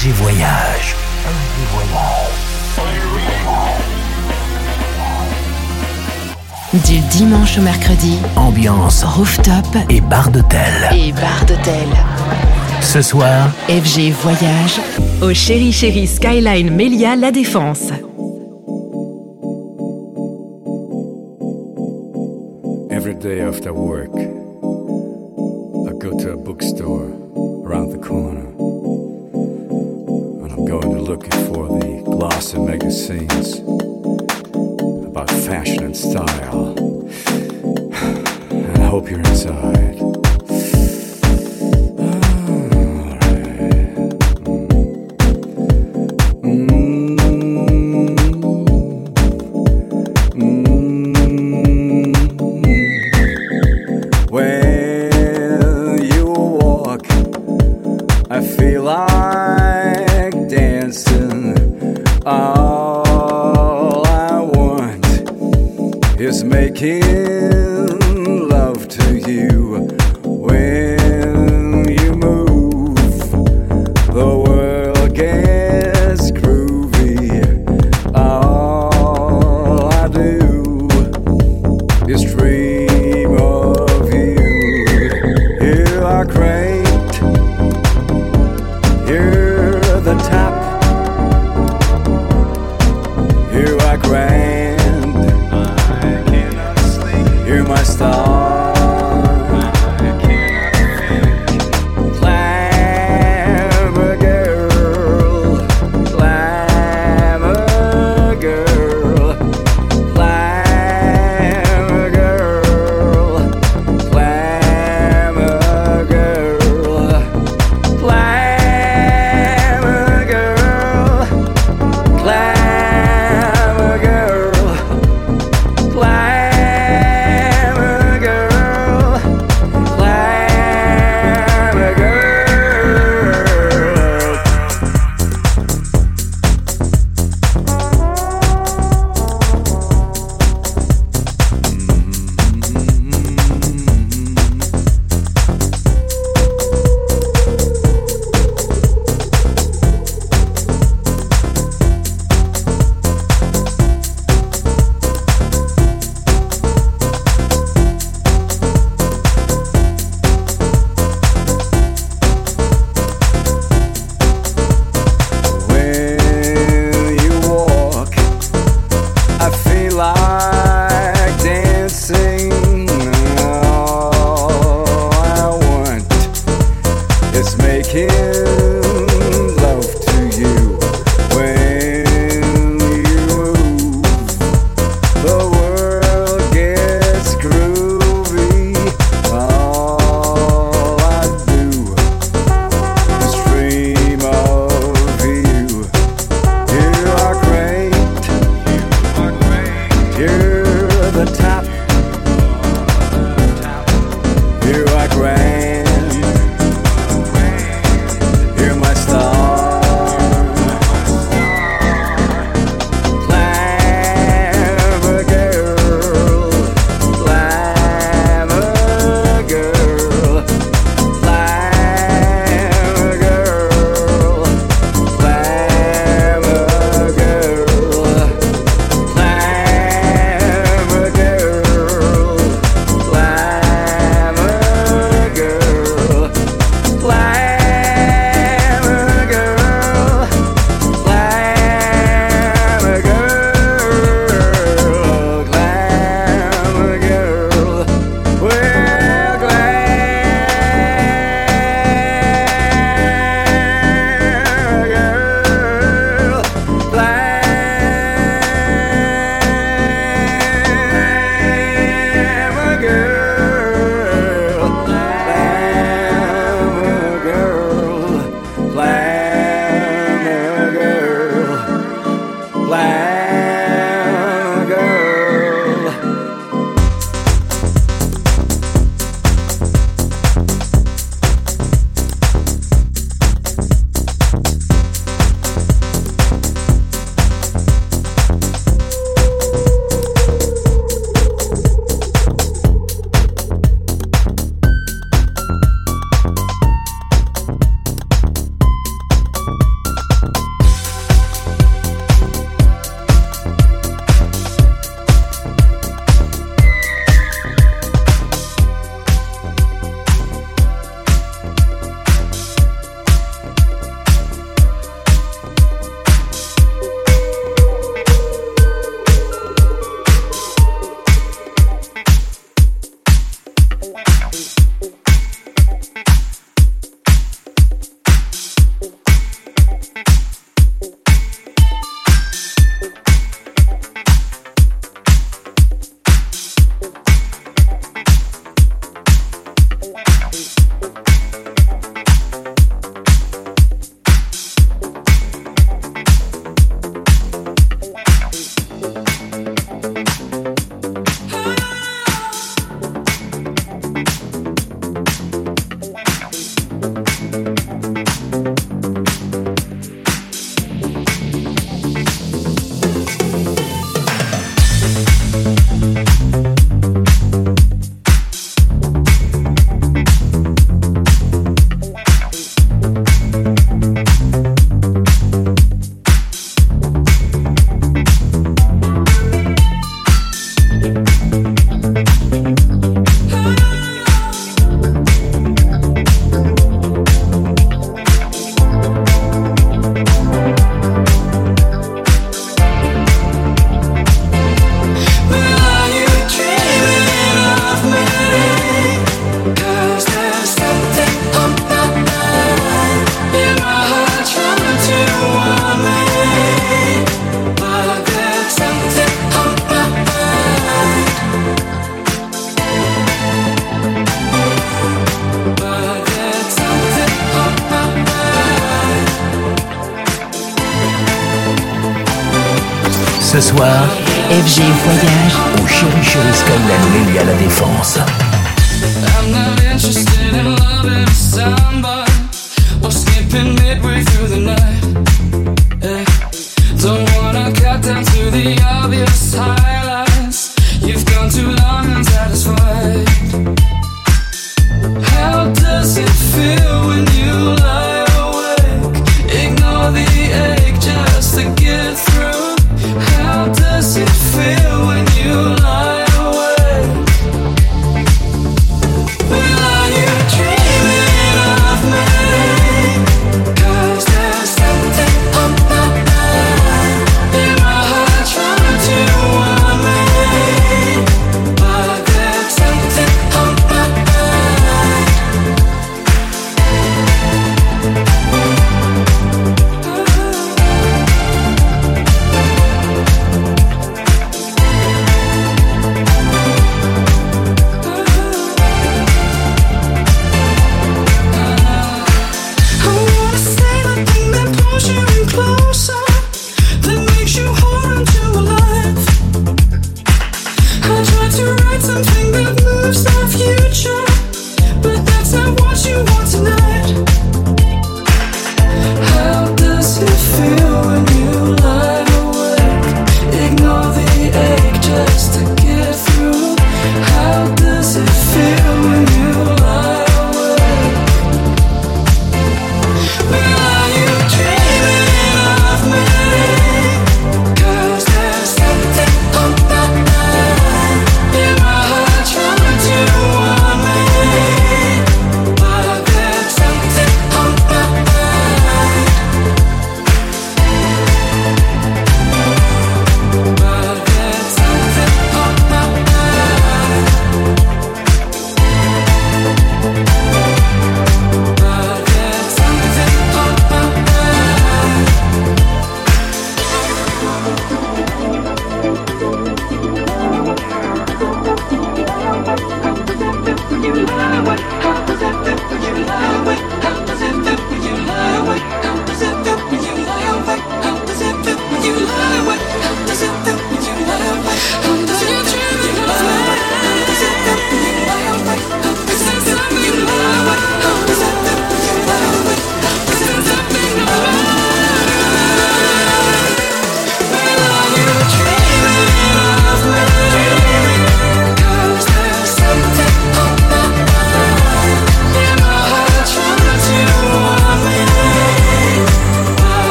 RG Voyage. Voyage. Du dimanche au mercredi, ambiance rooftop et bar d'hôtel. Et bar d'hôtel. Ce soir, FG Voyage au Chéri Chéri Skyline Melia La Défense. Every day after work. what comes.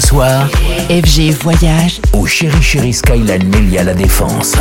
ce soir, FG Voyage au Chéri Chéri Skyline Melia La Défense.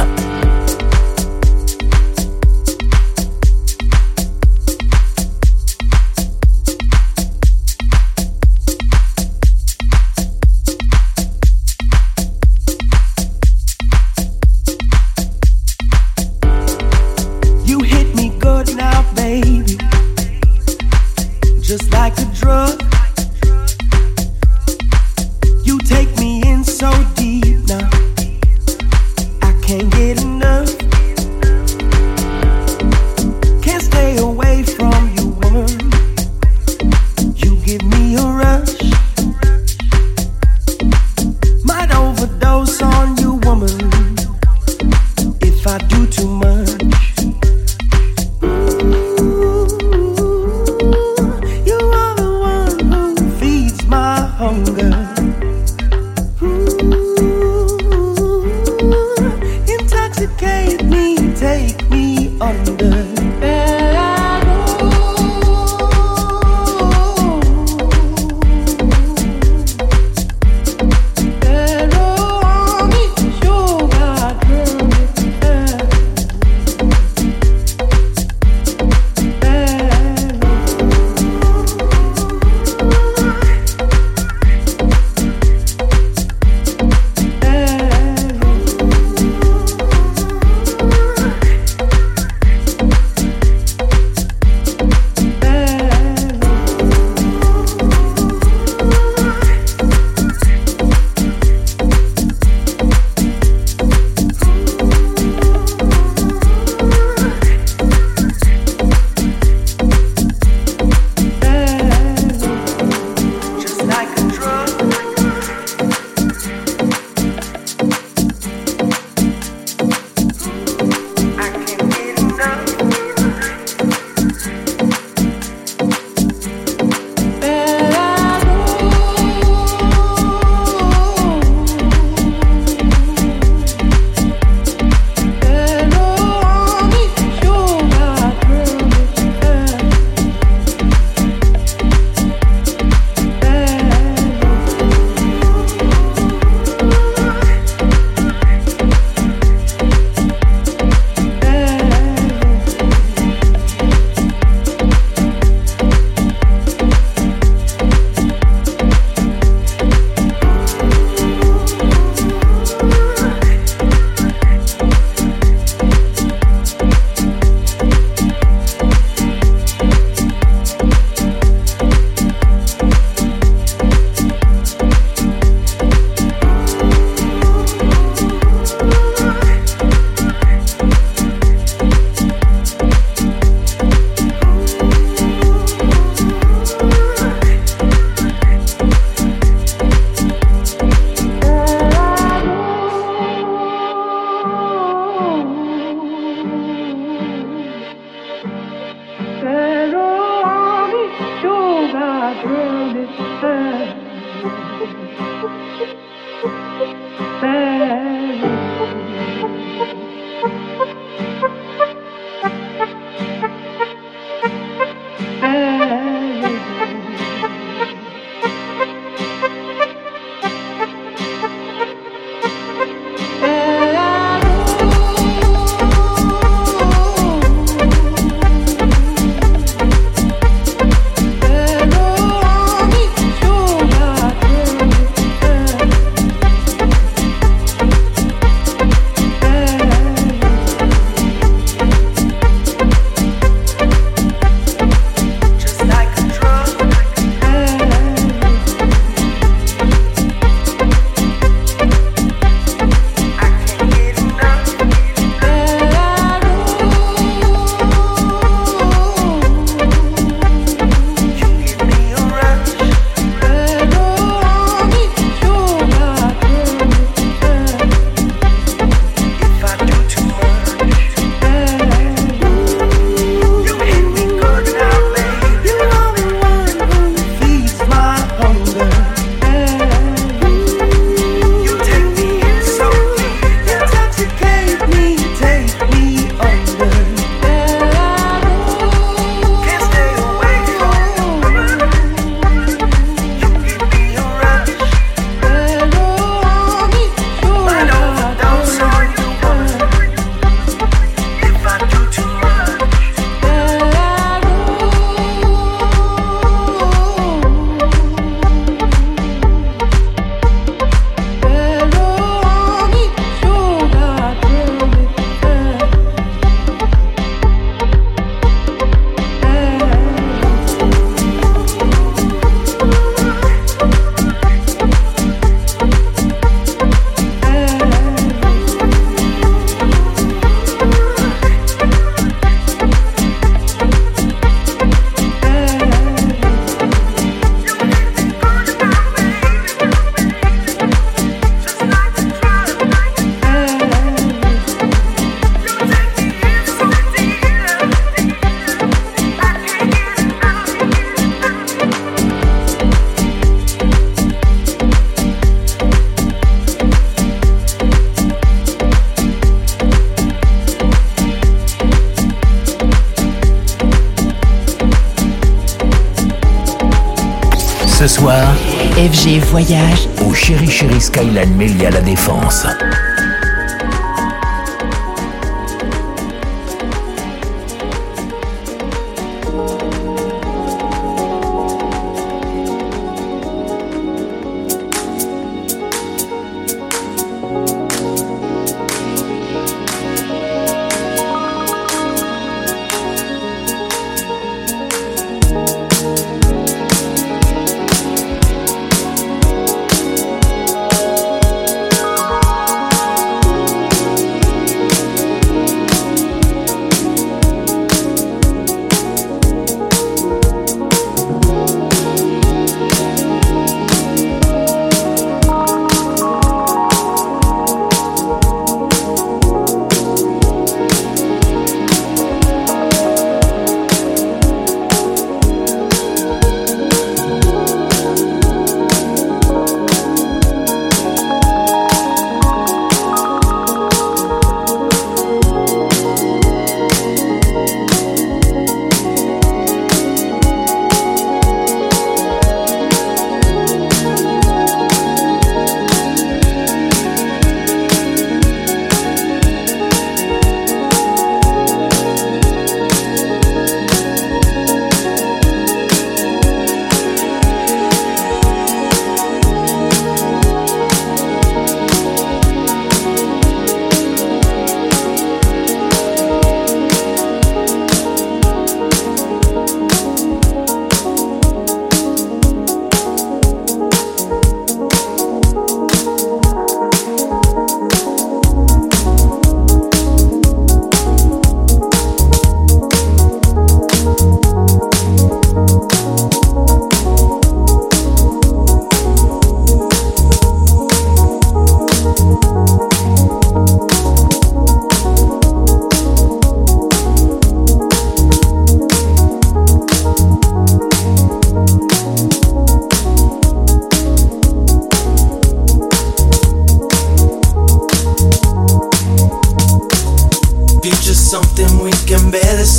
voyage au Chéri Chéri Skyline Mélia La Défense.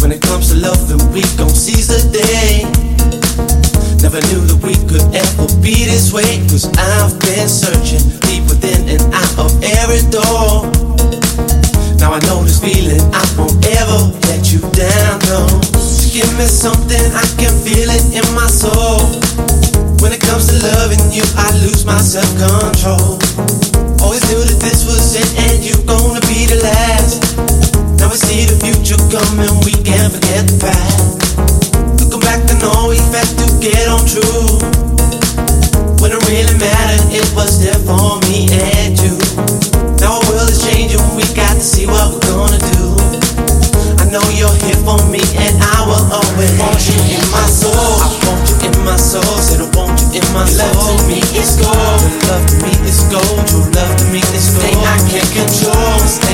When it comes to loving, we gon' seize the day. Never knew that we could ever be this way. Cause I've been searching deep within and out of every door. Now I know this feeling, I won't ever let you down, no. just give me something, I can feel it in my soul. When it comes to loving you, I lose my self control. Always knew that this was it, and you're gonna be the last. Now we see the future coming, we can't forget the past. Back to know we had to get on true. When it really mattered, it was there for me and you. Now world is changing, we got to see what we're gonna do. I know you're here for me, and I will always want you in my soul. I want you in my soul, said I want you in my soul. Love to me is gold, your love to me is gold, love to me is gold. Thing I can't control.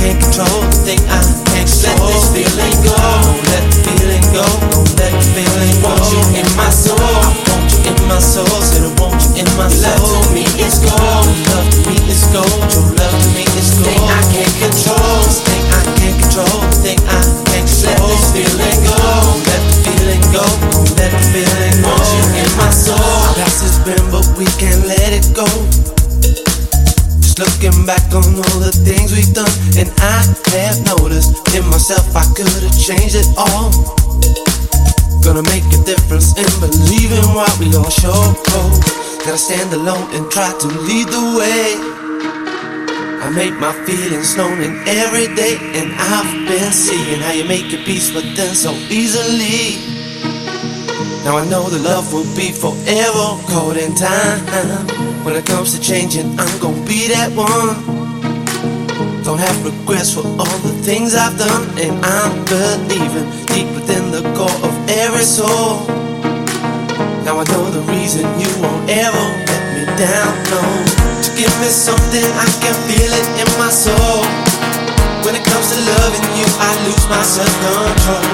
I can't control the thing I can't control. Let this feeling go. Don't let the feeling go. Don't let the feeling go. Want you in my soul. I want you in my soul. Said I want you in my soul. Love to me is gold. Love to me is gold. Your love to me is gold. Thing I can't control. The thing I can't control. Let this feeling go. Don't let the feeling go. Don't let the feeling go. Want you in my soul. Past has been, but we can't let it go. Just looking back on all the things we've done and I have noticed in myself I could have changed it all. Gonna make a difference in believing what we all show. Gotta stand alone and try to lead the way. I make my feelings known in every day, and I've been seeing how you make your peace with them so easily. Now I know the love will be forever caught in time. When it comes to changing, I'm gonna be that one. Don't have regrets for all the things I've done, and I'm believing deep within the core of every soul. Now I know the reason you won't ever let me down. No, to give me something I can feel it in my soul. When it comes to loving you, I lose my self control.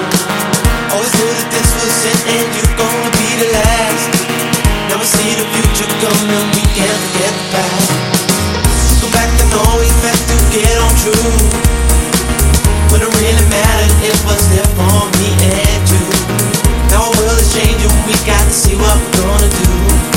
Always knew that this was it, and you're gonna be the last. Now see the future coming, we can't forget the past. Back to know we meant to get on true. When it really mattered, it was there for me and you. Now our world is changing, we got to see what we're gonna do.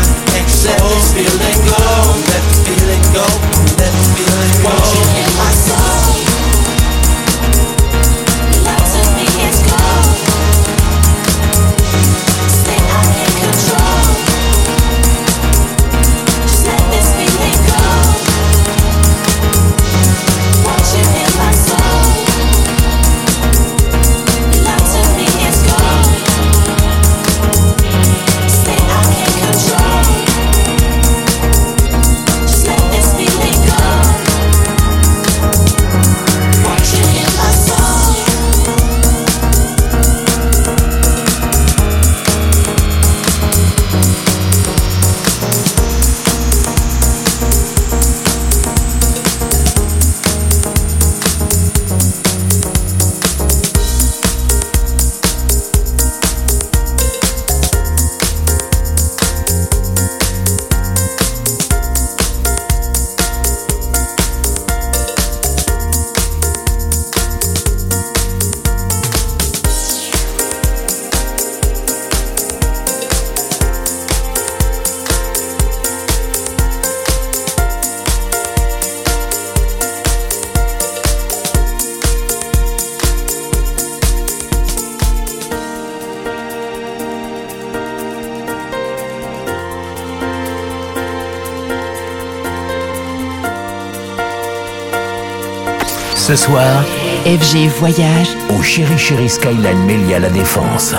this feeling go, let the feeling go, FG Voyage, au Chéri Chéri Skyline Melia La Défense.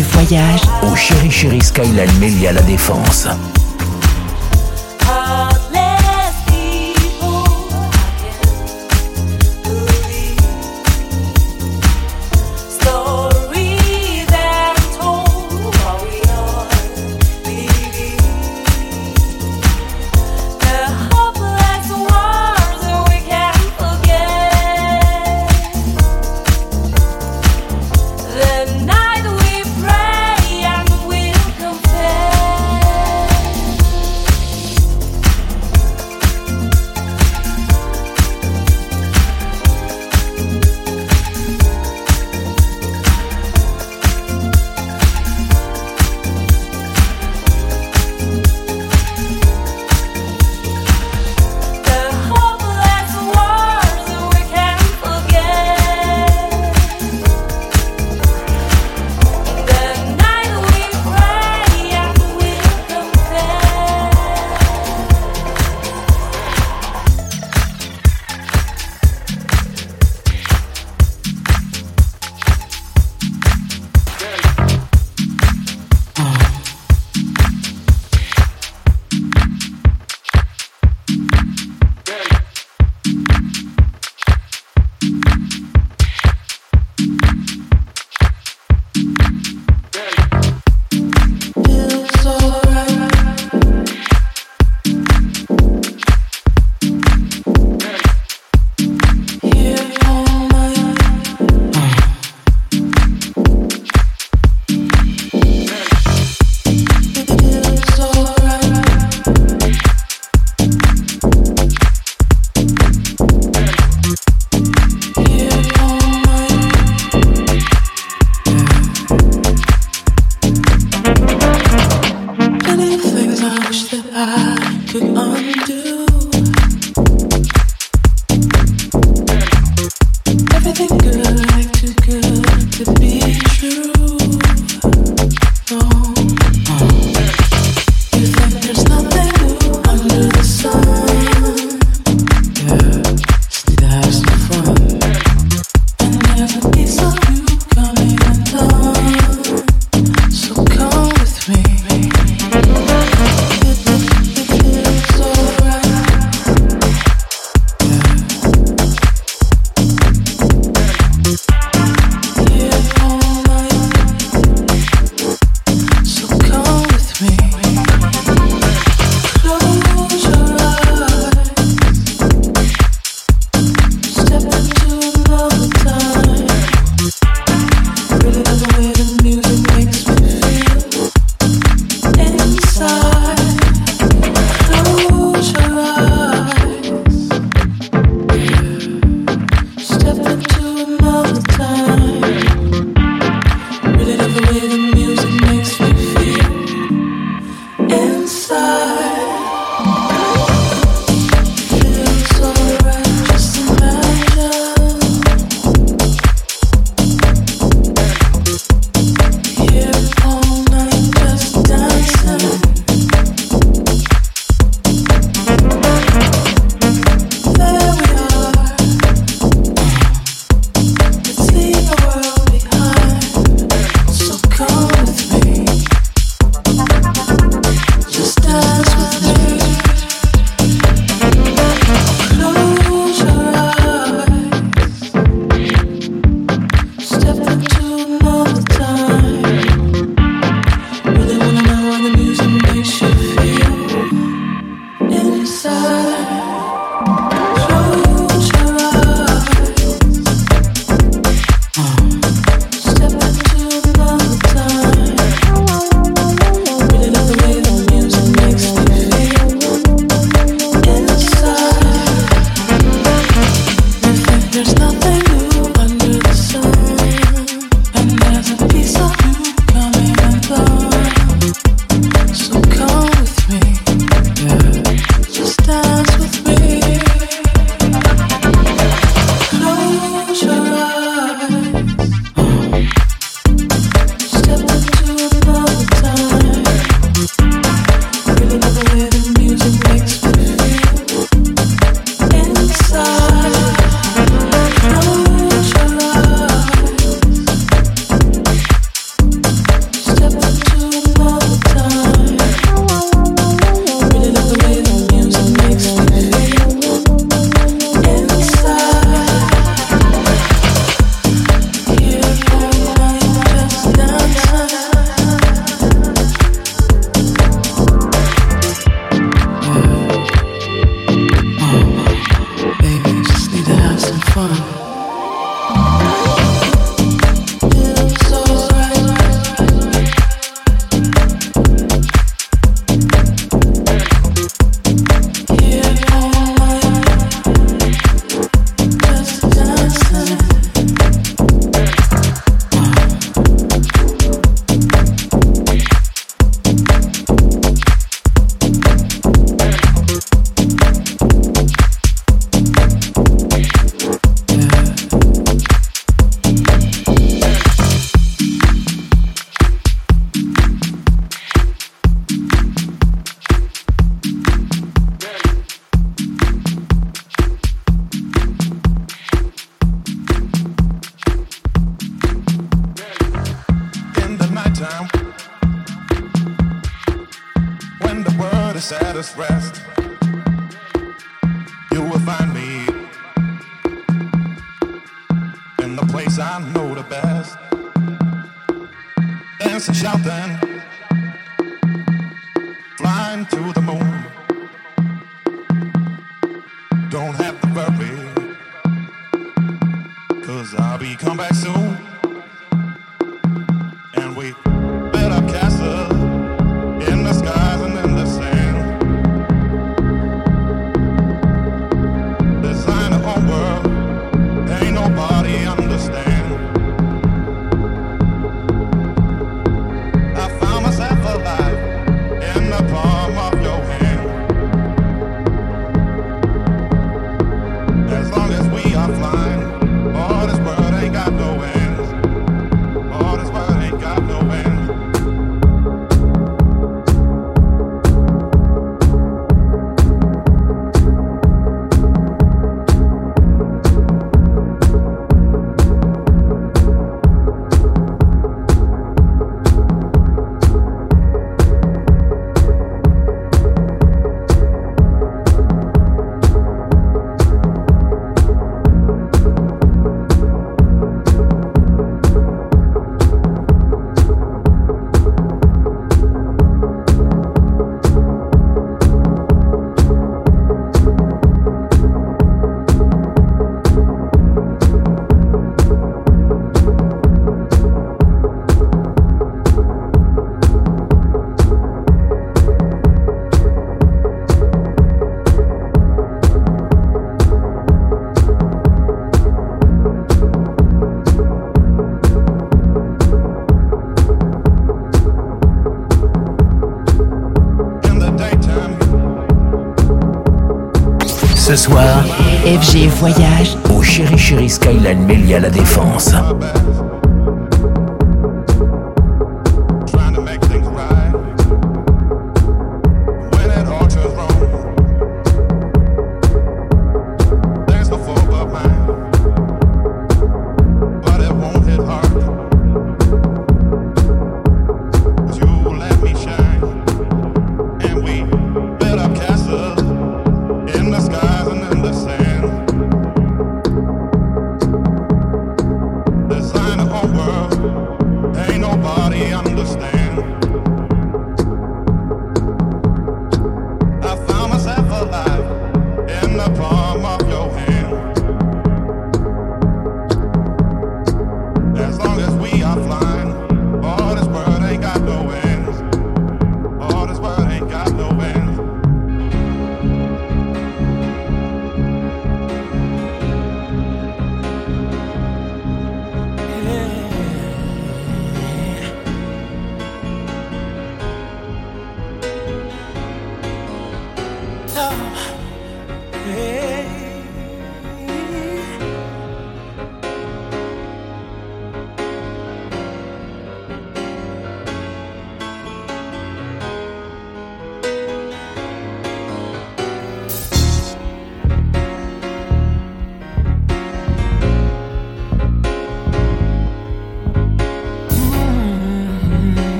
Voyage au Chéri Chéri Skyline Melia La Défense. Voyage, au Chéri Chéri Skyline Melia La Défense.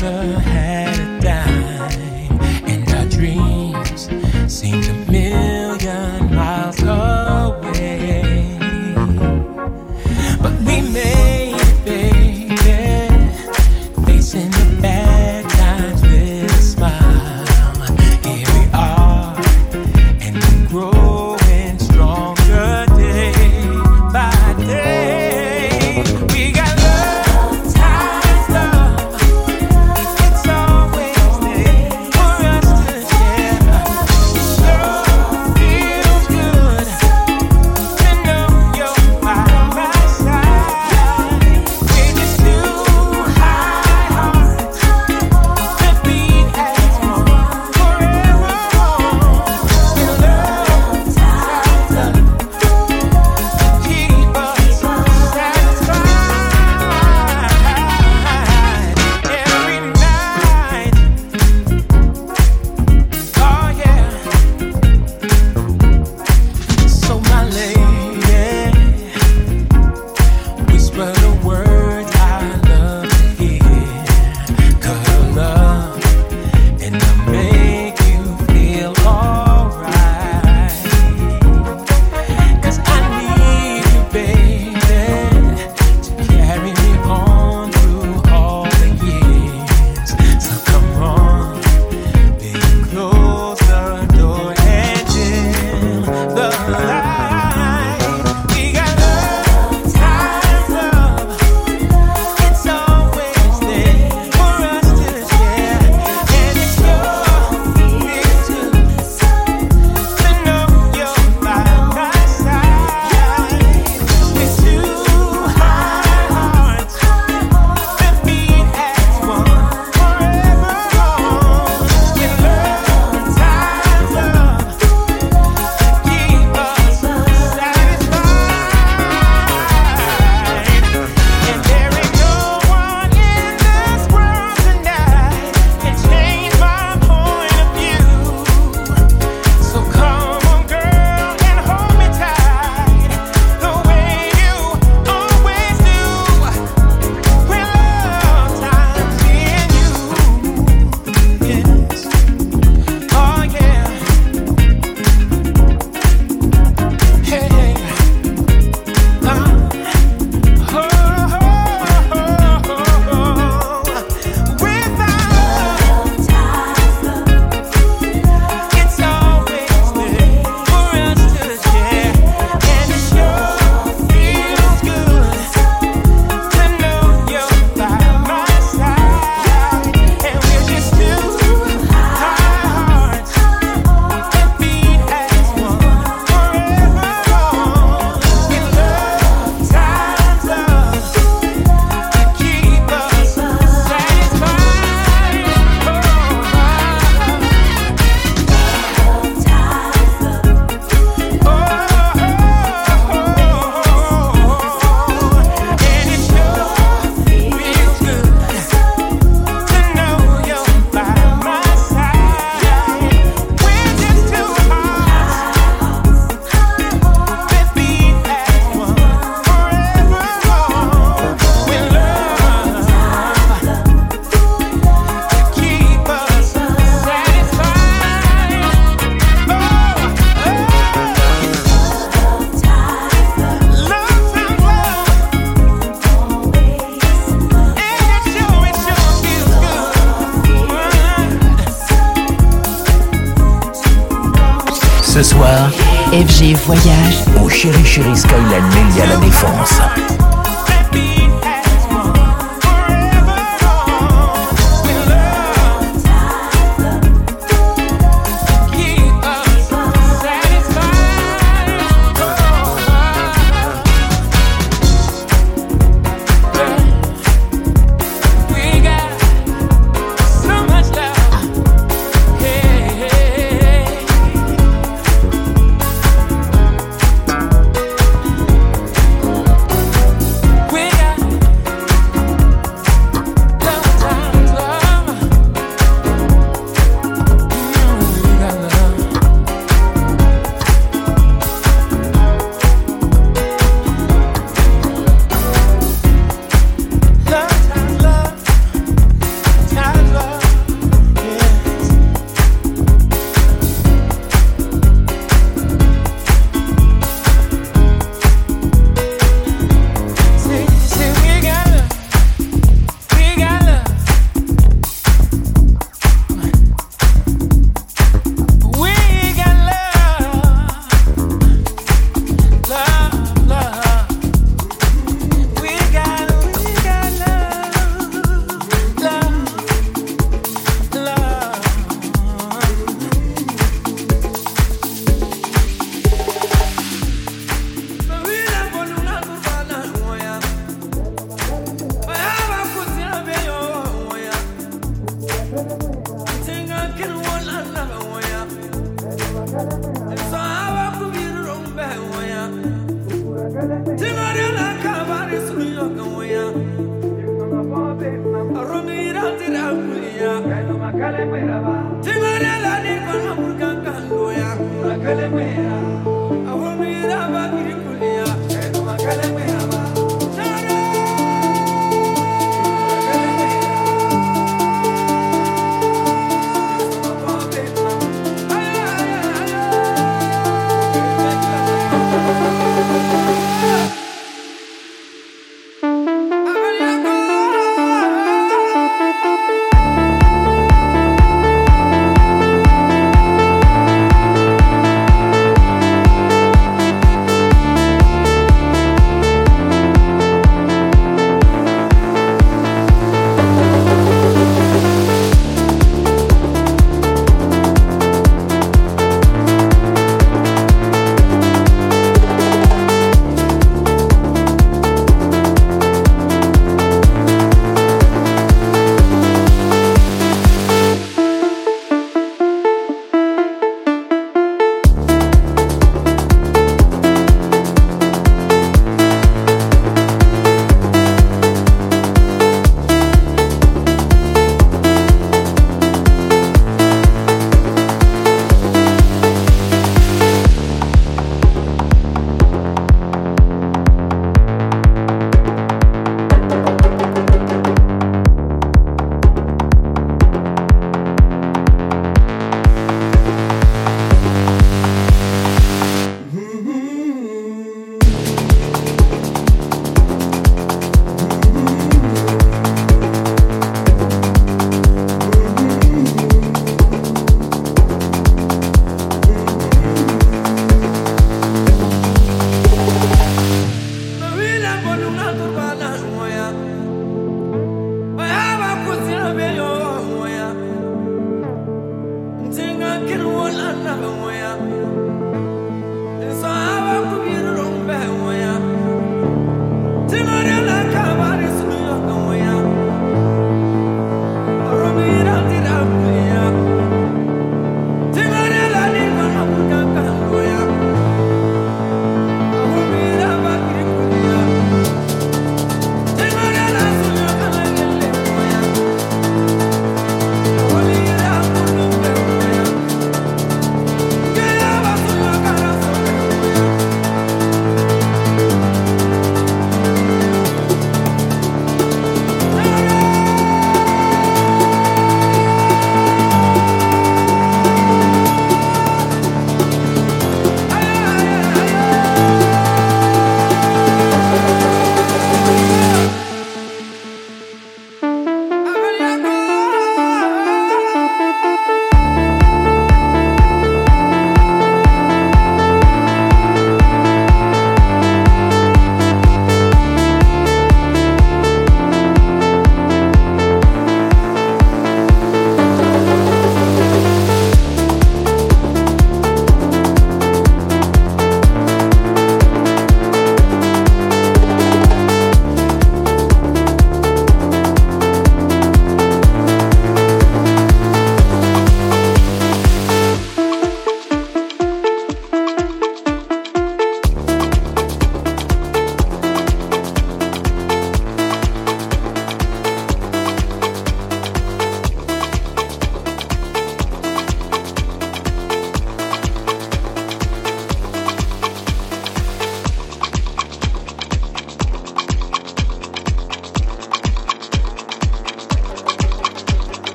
the had. Ce soir, FG Voyage au Chéri Chéri Skyline Melia La Défense.